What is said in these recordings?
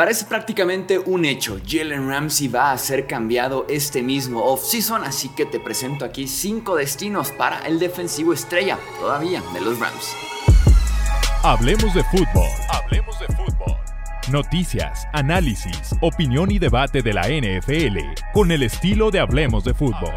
Parece prácticamente un hecho, Jalen Ramsey va a ser cambiado este mismo offseason, así que te presento aquí 5 destinos para el defensivo estrella todavía de los Rams. Hablemos de fútbol. Hablemos de fútbol. Noticias, análisis, opinión y debate de la NFL con el estilo de Hablemos de fútbol.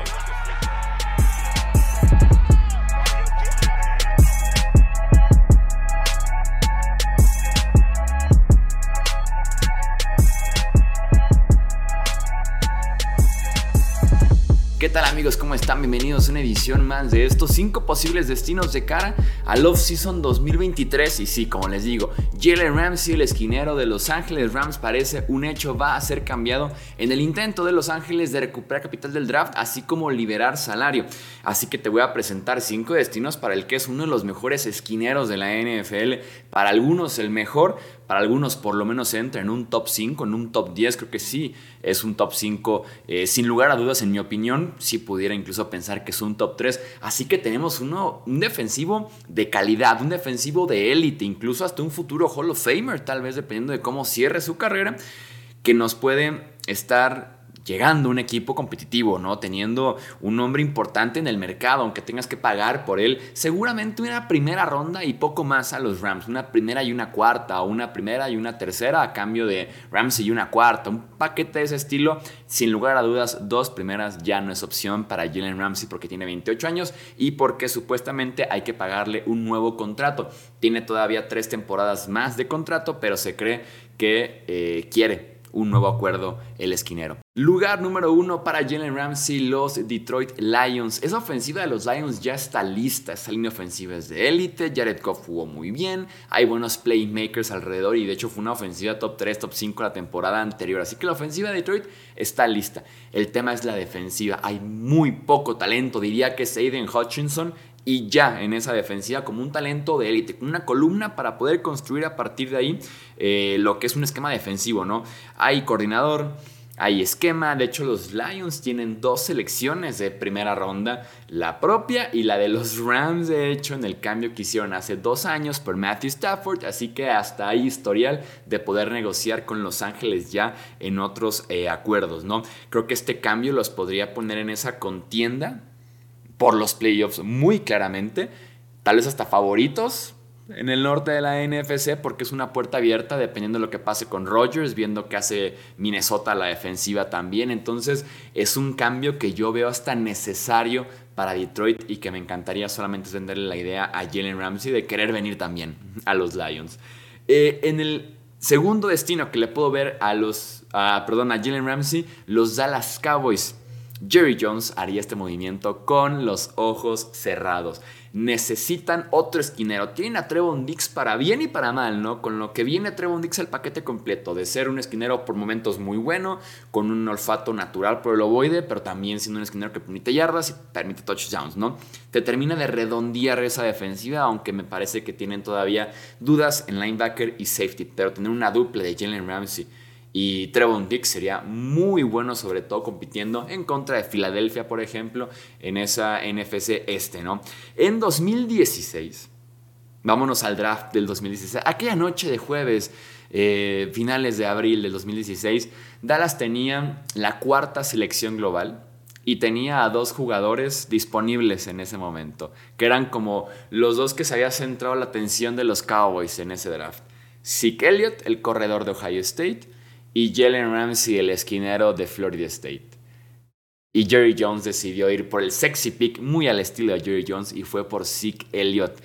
¿Qué tal amigos? ¿Cómo están? Bienvenidos a una edición más de estos 5 posibles destinos de cara al off-season 2023. Y sí, como les digo, Jalen Ramsey, el esquinero de Los Ángeles Rams, parece un hecho, va a ser cambiado en el intento de Los Ángeles de recuperar capital del draft, así como liberar salario. Así que te voy a presentar 5 destinos para el que es uno de los mejores esquineros de la NFL, para algunos el mejor, para algunos por lo menos entra en un top 5, en un top 10, creo que sí, es un top 5, eh, sin lugar a dudas en mi opinión, si pudiera incluso pensar que es un top 3, así que tenemos uno, un defensivo de calidad, un defensivo de élite, incluso hasta un futuro Hall of Famer, tal vez dependiendo de cómo cierre su carrera, que nos puede estar llegando un equipo competitivo, ¿no? Teniendo un nombre importante en el mercado, aunque tengas que pagar por él, seguramente una primera ronda y poco más a los Rams, una primera y una cuarta, o una primera y una tercera a cambio de Rams y una cuarta, un paquete de ese estilo, sin lugar a dudas, dos primeras ya no es opción para Jalen Ramsey porque tiene 28 años y porque supuestamente hay que pagarle un nuevo contrato. Tiene todavía tres temporadas más de contrato, pero se cree que eh, quiere un nuevo acuerdo el esquinero. Lugar número uno para Jalen Ramsey, los Detroit Lions. Esa ofensiva de los Lions ya está lista. Esa línea ofensiva es de élite. Jared Goff jugó muy bien. Hay buenos playmakers alrededor y de hecho fue una ofensiva top 3, top 5 la temporada anterior. Así que la ofensiva de Detroit está lista. El tema es la defensiva. Hay muy poco talento. Diría que es Aiden Hutchinson y ya en esa defensiva como un talento de élite, una columna para poder construir a partir de ahí eh, lo que es un esquema defensivo, ¿no? Hay coordinador, hay esquema, de hecho los Lions tienen dos selecciones de primera ronda, la propia y la de los Rams, de hecho, en el cambio que hicieron hace dos años por Matthew Stafford, así que hasta hay historial de poder negociar con Los Ángeles ya en otros eh, acuerdos, ¿no? Creo que este cambio los podría poner en esa contienda por los playoffs muy claramente, tal vez hasta favoritos en el norte de la NFC porque es una puerta abierta dependiendo de lo que pase con Rodgers, viendo que hace Minnesota la defensiva también. Entonces es un cambio que yo veo hasta necesario para Detroit y que me encantaría solamente venderle la idea a Jalen Ramsey de querer venir también a los Lions. Eh, en el segundo destino que le puedo ver a los, perdón, a Jalen Ramsey, los Dallas Cowboys. Jerry Jones haría este movimiento con los ojos cerrados. Necesitan otro esquinero. Tienen a Trevon Dix para bien y para mal, ¿no? Con lo que viene Trevon Dix el paquete completo de ser un esquinero por momentos muy bueno, con un olfato natural por el ovoide, pero también siendo un esquinero que permite yardas y permite touchdowns, ¿no? Te termina de redondear esa defensiva, aunque me parece que tienen todavía dudas en linebacker y safety, pero tener una dupla de Jalen Ramsey y Trevon Dix sería muy bueno, sobre todo compitiendo en contra de Filadelfia, por ejemplo, en esa NFC este, ¿no? En 2016, vámonos al draft del 2016, aquella noche de jueves, eh, finales de abril del 2016, Dallas tenía la cuarta selección global y tenía a dos jugadores disponibles en ese momento, que eran como los dos que se había centrado la atención de los Cowboys en ese draft. Zeke Elliott, el corredor de Ohio State, y Jalen Ramsey, el esquinero de Florida State. Y Jerry Jones decidió ir por el sexy pick, muy al estilo de Jerry Jones, y fue por Zeke Elliott.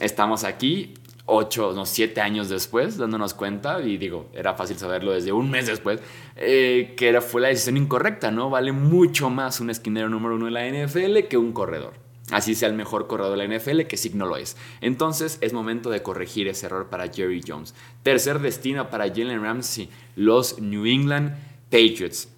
Estamos aquí, ocho, no, siete años después, dándonos cuenta, y digo, era fácil saberlo desde un mes después, eh, que era, fue la decisión incorrecta, ¿no? Vale mucho más un esquinero número uno de la NFL que un corredor así sea el mejor corredor de la NFL, que sí no lo es. Entonces es momento de corregir ese error para Jerry Jones. Tercer destino para Jalen Ramsey, los New England Patriots.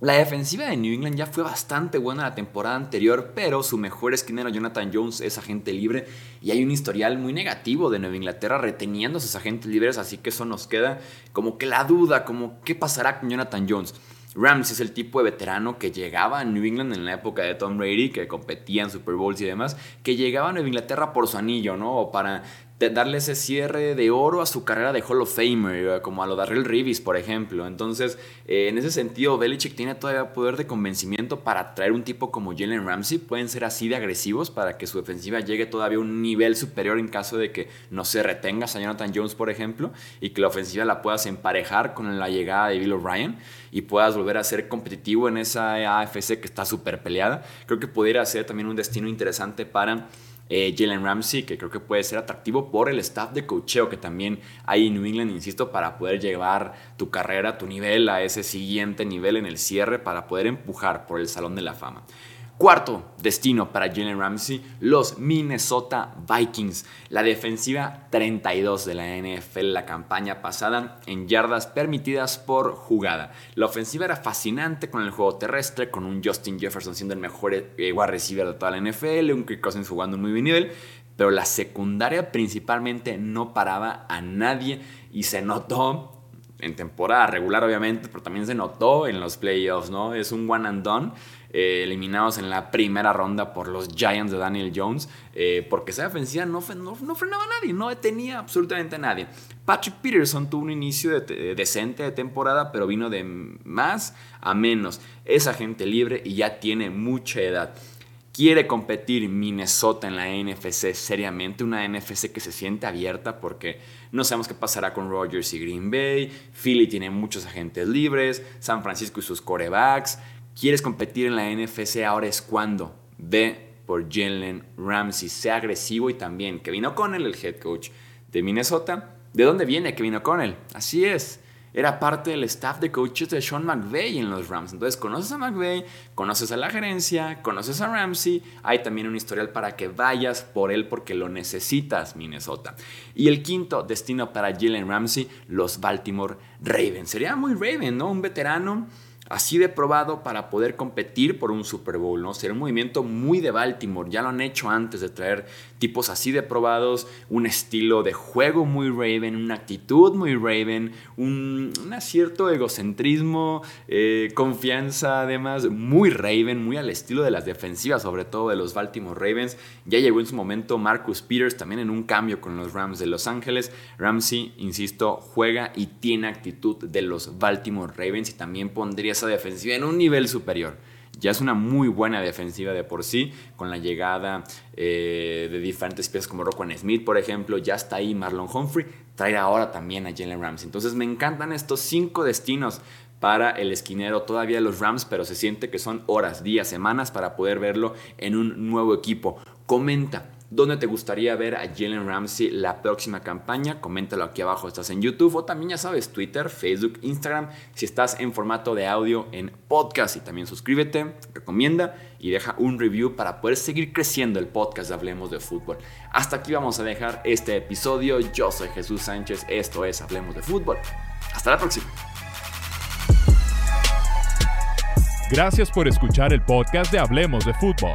La defensiva de New England ya fue bastante buena la temporada anterior, pero su mejor esquinero Jonathan Jones es agente libre y hay un historial muy negativo de Nueva Inglaterra reteniendo a sus agentes libres, así que eso nos queda como que la duda, como qué pasará con Jonathan Jones. Rams es el tipo de veterano que llegaba a New England en la época de Tom Brady, que competía en Super Bowls y demás, que llegaba a Nueva Inglaterra por su anillo, ¿no? O para darle ese cierre de oro a su carrera de Hall of Famer, como a lo de Darrell Reeves, por ejemplo. Entonces, eh, en ese sentido, Belichick tiene todavía poder de convencimiento para traer un tipo como Jalen Ramsey. Pueden ser así de agresivos para que su defensiva llegue todavía a un nivel superior en caso de que no se retengas a Jonathan Jones, por ejemplo, y que la ofensiva la puedas emparejar con la llegada de Bill O'Brien y puedas volver a ser competitivo en esa AFC que está súper peleada. Creo que pudiera ser también un destino interesante para eh, Jalen Ramsey, que creo que puede ser atractivo por el staff de cocheo que también hay en New England, insisto, para poder llevar tu carrera, tu nivel a ese siguiente nivel en el cierre, para poder empujar por el Salón de la Fama. Cuarto destino para Jalen Ramsey, los Minnesota Vikings. La defensiva 32 de la NFL la campaña pasada en yardas permitidas por jugada. La ofensiva era fascinante con el juego terrestre, con un Justin Jefferson siendo el mejor eh, wide receiver de toda la NFL, un Kirk Cousins jugando muy buen nivel, pero la secundaria principalmente no paraba a nadie y se notó en temporada regular obviamente, pero también se notó en los playoffs, ¿no? Es un one and done eh, eliminados en la primera ronda por los Giants de Daniel Jones, eh, porque esa defensiva no, no, frenaba a nadie, no detenía absolutamente a nadie. Patrick Peterson tuvo un inicio decente de temporada, pero vino de más a menos. Es agente libre y ya tiene mucha edad. Quiere competir Minnesota en la NFC seriamente, una NFC que se siente abierta porque no sabemos qué pasará con Rogers y Green Bay, Philly tiene muchos agentes libres, San Francisco y sus corebacks, quieres competir en la NFC, ahora es cuando. Ve por Jalen Ramsey, sea agresivo y también Kevin O'Connell, el head coach de Minnesota. ¿De dónde viene Kevin O'Connell? Así es. Era parte del staff de coaches de Sean McVay en los Rams. Entonces conoces a McVay, conoces a la gerencia, conoces a Ramsey. Hay también un historial para que vayas por él porque lo necesitas, Minnesota. Y el quinto destino para Jalen Ramsey, los Baltimore Ravens. Sería muy Raven, ¿no? Un veterano así de probado para poder competir por un Super Bowl, ¿no? Sería un movimiento muy de Baltimore, ya lo han hecho antes de traer tipos así de probados, un estilo de juego muy Raven, una actitud muy Raven, un, cierto egocentrismo, eh, confianza además, muy Raven, muy al estilo de las defensivas, sobre todo de los Baltimore Ravens. Ya llegó en su momento Marcus Peters también en un cambio con los Rams de Los Ángeles. Ramsey, insisto, juega y tiene actitud de los Baltimore Ravens y también pondría defensiva en un nivel superior. Ya es una muy buena defensiva de por sí, con la llegada eh, de diferentes piezas como Roquan Smith, por ejemplo, ya está ahí Marlon Humphrey, traer ahora también a Jalen Ramsey. Entonces me encantan estos cinco destinos para el esquinero todavía los Rams, pero se siente que son horas, días, semanas para poder verlo en un nuevo equipo. Comenta ¿Dónde te gustaría ver a Jalen Ramsey la próxima campaña? Coméntalo aquí abajo, estás en YouTube o también ya sabes, Twitter, Facebook, Instagram. Si estás en formato de audio en podcast y también suscríbete, recomienda y deja un review para poder seguir creciendo el podcast de Hablemos de Fútbol. Hasta aquí vamos a dejar este episodio. Yo soy Jesús Sánchez, esto es Hablemos de Fútbol. Hasta la próxima. Gracias por escuchar el podcast de Hablemos de Fútbol.